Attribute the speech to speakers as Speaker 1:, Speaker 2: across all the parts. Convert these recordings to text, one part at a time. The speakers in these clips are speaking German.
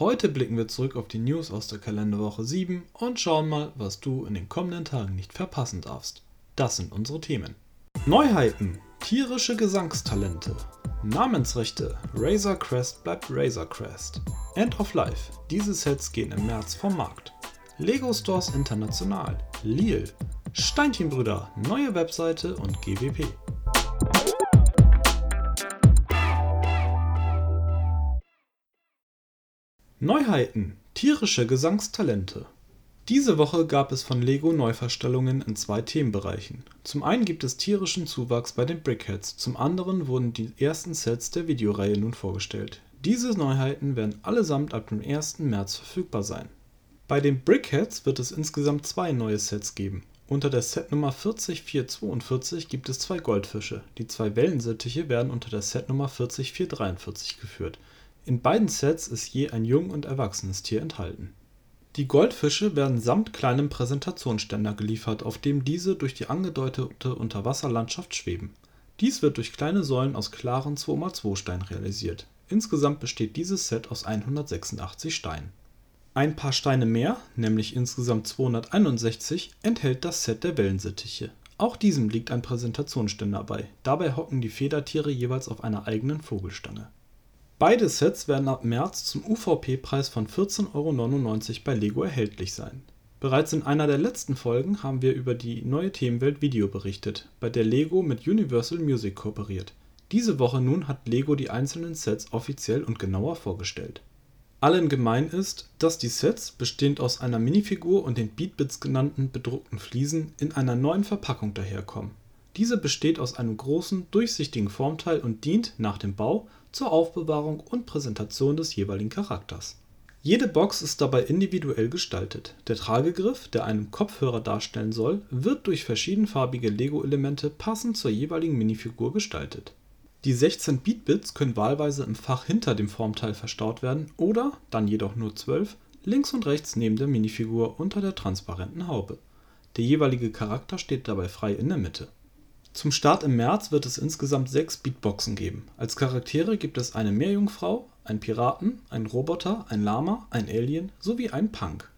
Speaker 1: Heute blicken wir zurück auf die News aus der Kalenderwoche 7 und schauen mal, was du in den kommenden Tagen nicht verpassen darfst. Das sind unsere Themen. Neuheiten, tierische Gesangstalente, Namensrechte, Razor Crest bleibt Razor Crest, End of Life, diese Sets gehen im März vom Markt, Lego Stores International, Lille, Steinchenbrüder, neue Webseite und GWP. Neuheiten: Tierische Gesangstalente. Diese Woche gab es von Lego Neuverstellungen in zwei Themenbereichen. Zum einen gibt es tierischen Zuwachs bei den Brickheads, zum anderen wurden die ersten Sets der Videoreihe nun vorgestellt. Diese Neuheiten werden allesamt ab dem 1. März verfügbar sein. Bei den Brickheads wird es insgesamt zwei neue Sets geben. Unter der Setnummer 40442 gibt es zwei Goldfische, die zwei Wellensittiche werden unter der Setnummer 40443 geführt in beiden Sets ist je ein jung und erwachsenes Tier enthalten. Die Goldfische werden samt kleinem Präsentationsständer geliefert, auf dem diese durch die angedeutete Unterwasserlandschaft schweben. Dies wird durch kleine Säulen aus klaren 2x2-Stein realisiert. Insgesamt besteht dieses Set aus 186 Steinen. Ein paar Steine mehr, nämlich insgesamt 261, enthält das Set der Wellensittiche. Auch diesem liegt ein Präsentationsständer bei, dabei hocken die Federtiere jeweils auf einer eigenen Vogelstange Beide Sets werden ab März zum UVP-Preis von 14,99 Euro bei Lego erhältlich sein. Bereits in einer der letzten Folgen haben wir über die neue Themenwelt Video berichtet, bei der Lego mit Universal Music kooperiert. Diese Woche nun hat Lego die einzelnen Sets offiziell und genauer vorgestellt. Allen gemein ist, dass die Sets, bestehend aus einer Minifigur und den Beatbits genannten bedruckten Fliesen, in einer neuen Verpackung daherkommen. Diese besteht aus einem großen, durchsichtigen Formteil und dient, nach dem Bau, zur Aufbewahrung und Präsentation des jeweiligen Charakters. Jede Box ist dabei individuell gestaltet. Der Tragegriff, der einen Kopfhörer darstellen soll, wird durch verschiedenfarbige Lego-Elemente passend zur jeweiligen Minifigur gestaltet. Die 16 Beat-Bits können wahlweise im Fach hinter dem Formteil verstaut werden oder, dann jedoch nur 12, links und rechts neben der Minifigur unter der transparenten Haube. Der jeweilige Charakter steht dabei frei in der Mitte zum Start im März wird es insgesamt sechs Beatboxen geben. Als Charaktere gibt es eine Meerjungfrau, einen Piraten, einen Roboter, ein Lama, ein Alien sowie einen Punk.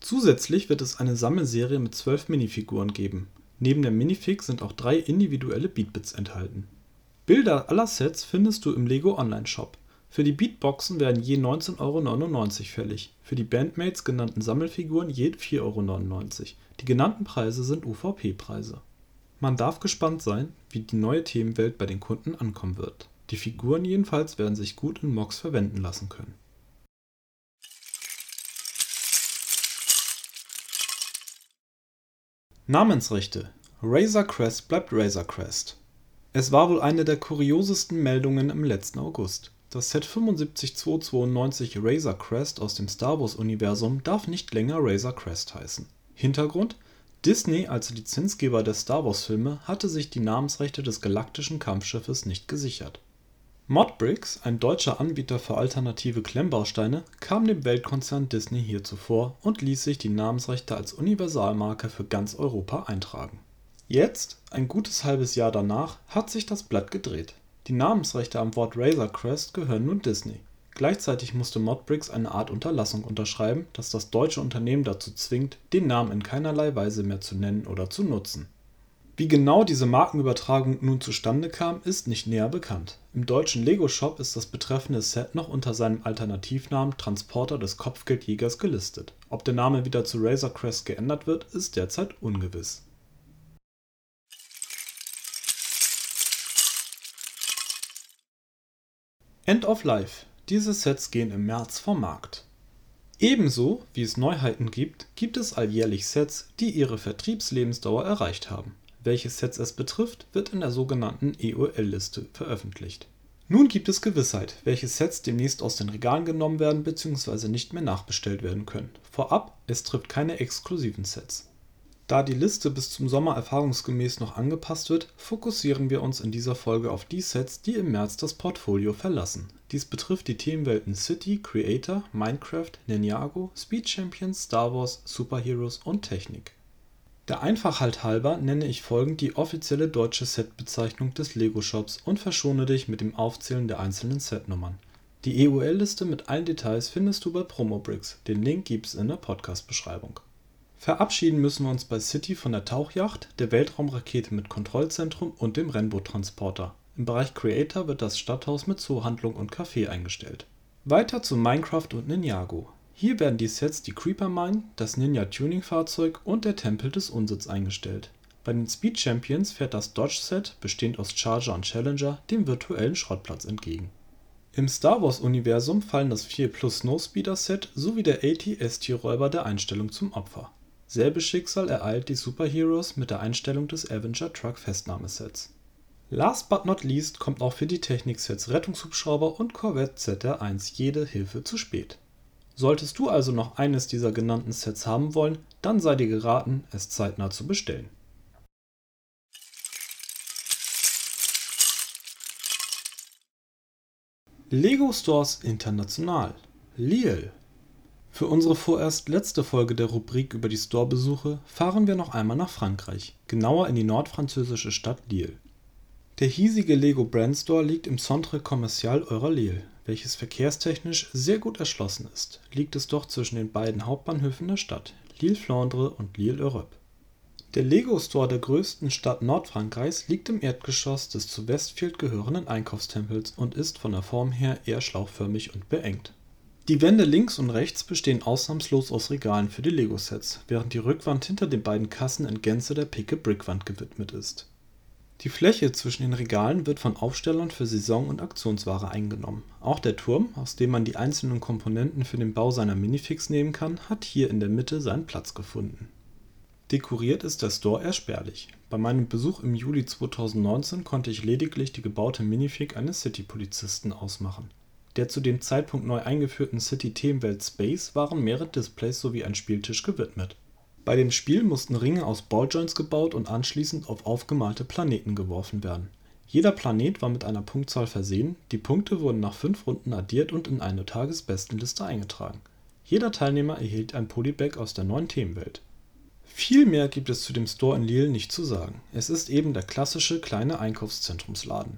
Speaker 1: Zusätzlich wird es eine Sammelserie mit zwölf Minifiguren geben. Neben der Minifig sind auch drei individuelle Beatbits enthalten. Bilder aller Sets findest du im Lego Online Shop. Für die Beatboxen werden je 19,99 Euro fällig, für die Bandmates genannten Sammelfiguren je 4,99 Euro. Die genannten Preise sind UVP-Preise man darf gespannt sein, wie die neue Themenwelt bei den Kunden ankommen wird. Die Figuren jedenfalls werden sich gut in Mocks verwenden lassen können. Namensrechte Razor Crest bleibt Razor Crest. Es war wohl eine der kuriosesten Meldungen im letzten August. Das Set 75292 Razor Crest aus dem Star Wars Universum darf nicht länger Razor Crest heißen. Hintergrund Disney als Lizenzgeber der Star-Wars-Filme hatte sich die Namensrechte des galaktischen Kampfschiffes nicht gesichert. Modbricks, ein deutscher Anbieter für alternative Klemmbausteine, kam dem Weltkonzern Disney hier zuvor und ließ sich die Namensrechte als Universalmarke für ganz Europa eintragen. Jetzt, ein gutes halbes Jahr danach, hat sich das Blatt gedreht. Die Namensrechte am Wort Razor Crest gehören nun Disney Gleichzeitig musste Modbricks eine Art Unterlassung unterschreiben, das das deutsche Unternehmen dazu zwingt, den Namen in keinerlei Weise mehr zu nennen oder zu nutzen. Wie genau diese Markenübertragung nun zustande kam, ist nicht näher bekannt. Im deutschen Lego-Shop ist das betreffende Set noch unter seinem Alternativnamen Transporter des Kopfgeldjägers gelistet. Ob der Name wieder zu Razor Crest geändert wird, ist derzeit ungewiss. End of Life diese Sets gehen im März vom Markt. Ebenso wie es Neuheiten gibt, gibt es alljährlich Sets, die ihre Vertriebslebensdauer erreicht haben. Welche Sets es betrifft, wird in der sogenannten EOL-Liste veröffentlicht. Nun gibt es Gewissheit, welche Sets demnächst aus den Regalen genommen werden bzw. nicht mehr nachbestellt werden können Vorab, es trifft keine exklusiven Sets. Da die Liste bis zum Sommer erfahrungsgemäß noch angepasst wird, fokussieren wir uns in dieser Folge auf die Sets, die im März das Portfolio verlassen. Dies betrifft die Themenwelten City, Creator, Minecraft, Ninjago, Speed Champions, Star Wars, Superheroes und Technik. Der Einfachheit halber nenne ich folgend die offizielle deutsche Setbezeichnung des Lego-Shops und verschone dich mit dem Aufzählen der einzelnen Setnummern. Die EUL-Liste mit allen Details findest du bei Promobricks, den Link gibt's in der Podcast-Beschreibung. Verabschieden müssen wir uns bei City von der Tauchyacht, der Weltraumrakete mit Kontrollzentrum und dem Rennboot-Transporter. Im Bereich Creator wird das Stadthaus mit Zoohandlung und Café eingestellt. Weiter zu Minecraft und Ninjago. Hier werden die Sets die Creeper Mine, das Ninja Tuning Fahrzeug und der Tempel des Unsitz eingestellt. Bei den Speed Champions fährt das Dodge Set, bestehend aus Charger und Challenger, dem virtuellen Schrottplatz entgegen. Im Star Wars Universum fallen das 4 Plus Snowspeeder Set sowie der AT-ST Räuber der Einstellung zum Opfer. Selbes Schicksal ereilt die Superheroes mit der Einstellung des Avenger Truck Festnahmesets. Last but not least kommt auch für die Techniksets Rettungshubschrauber und Corvette ZR1 jede Hilfe zu spät Solltest du also noch eines dieser genannten Sets haben wollen, dann sei dir geraten, es zeitnah zu bestellen. Lego Stores International Lille Für unsere vorerst letzte Folge der Rubrik über die Storebesuche fahren wir noch einmal nach Frankreich, genauer in die nordfranzösische Stadt Lille. Der hiesige Lego Brand Store liegt im Centre Commercial Euralille welches verkehrstechnisch sehr gut erschlossen ist, liegt es doch zwischen den beiden Hauptbahnhöfen der Stadt, Lille-Flandre und Lille-Europe. Der Lego-Store der größten Stadt Nordfrankreichs liegt im Erdgeschoss des zu Westfield gehörenden Einkaufstempels und ist von der Form her eher schlauchförmig und beengt. Die Wände links und rechts bestehen ausnahmslos aus Regalen für die Lego-Sets, während die Rückwand hinter den beiden Kassen in Gänze der Pick-a-Brick-Wand gewidmet ist die Fläche zwischen den Regalen wird von Aufstellern für Saison und Aktionsware eingenommen. Auch der Turm, aus dem man die einzelnen Komponenten für den Bau seiner Minifigs nehmen kann, hat hier in der Mitte seinen Platz gefunden. Dekoriert ist der Store eher spärlich. Bei meinem Besuch im Juli 2019 konnte ich lediglich die gebaute Minifig eines City-Polizisten ausmachen. Der zu dem Zeitpunkt neu eingeführten City-Themenwelt Space waren mehrere Displays sowie ein Spieltisch gewidmet bei dem Spiel mussten Ringe aus Balljoints gebaut und anschließend auf aufgemalte Planeten geworfen werden. Jeder Planet war mit einer Punktzahl versehen, die Punkte wurden nach fünf Runden addiert und in eine Tagesbestenliste eingetragen. Jeder Teilnehmer erhielt ein Polybag aus der neuen Themenwelt. Viel mehr gibt es zu dem Store in Lille nicht zu sagen. Es ist eben der klassische kleine Einkaufszentrumsladen.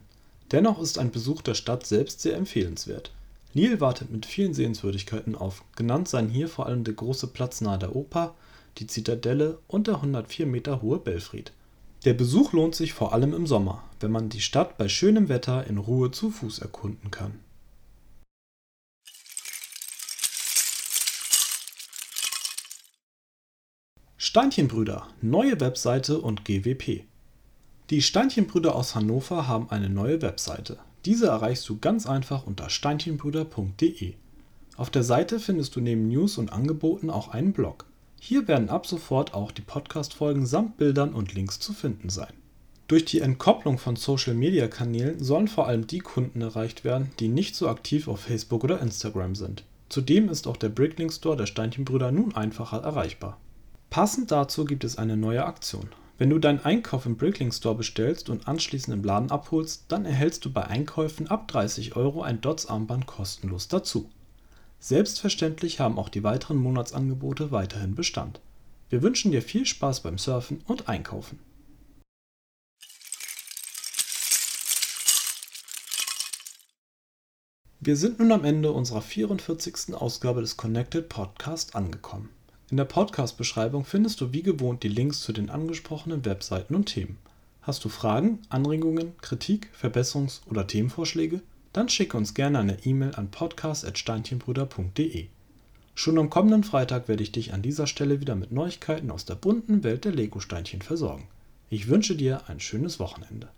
Speaker 1: Dennoch ist ein Besuch der Stadt selbst sehr empfehlenswert. Lille wartet mit vielen Sehenswürdigkeiten auf. Genannt seien hier vor allem der große Platz nahe der Oper, die Zitadelle und der 104 Meter hohe Belfried. Der Besuch lohnt sich vor allem im Sommer, wenn man die Stadt bei schönem Wetter in Ruhe zu Fuß erkunden kann. Steinchenbrüder, neue Webseite und GWP. Die Steinchenbrüder aus Hannover haben eine neue Webseite. Diese erreichst du ganz einfach unter steinchenbrüder.de. Auf der Seite findest du neben News und Angeboten auch einen Blog. Hier werden ab sofort auch die Podcast-Folgen samt Bildern und Links zu finden sein. Durch die Entkopplung von Social-Media-Kanälen sollen vor allem die Kunden erreicht werden, die nicht so aktiv auf Facebook oder Instagram sind. Zudem ist auch der Bricklink Store der Steinchenbrüder nun einfacher erreichbar. Passend dazu gibt es eine neue Aktion. Wenn du deinen Einkauf im Bricklink Store bestellst und anschließend im Laden abholst, dann erhältst du bei Einkäufen ab 30 Euro ein Dots-Armband kostenlos dazu. Selbstverständlich haben auch die weiteren Monatsangebote weiterhin Bestand. Wir wünschen dir viel Spaß beim Surfen und Einkaufen. Wir sind nun am Ende unserer 44. Ausgabe des Connected Podcast angekommen. In der Podcast-Beschreibung findest du wie gewohnt die Links zu den angesprochenen Webseiten und Themen. Hast du Fragen, Anregungen, Kritik, Verbesserungs- oder Themenvorschläge? Dann schicke uns gerne eine E-Mail an podcast.steinchenbrüder.de. Schon am kommenden Freitag werde ich dich an dieser Stelle wieder mit Neuigkeiten aus der bunten Welt der Lego-Steinchen versorgen. Ich wünsche dir ein schönes Wochenende.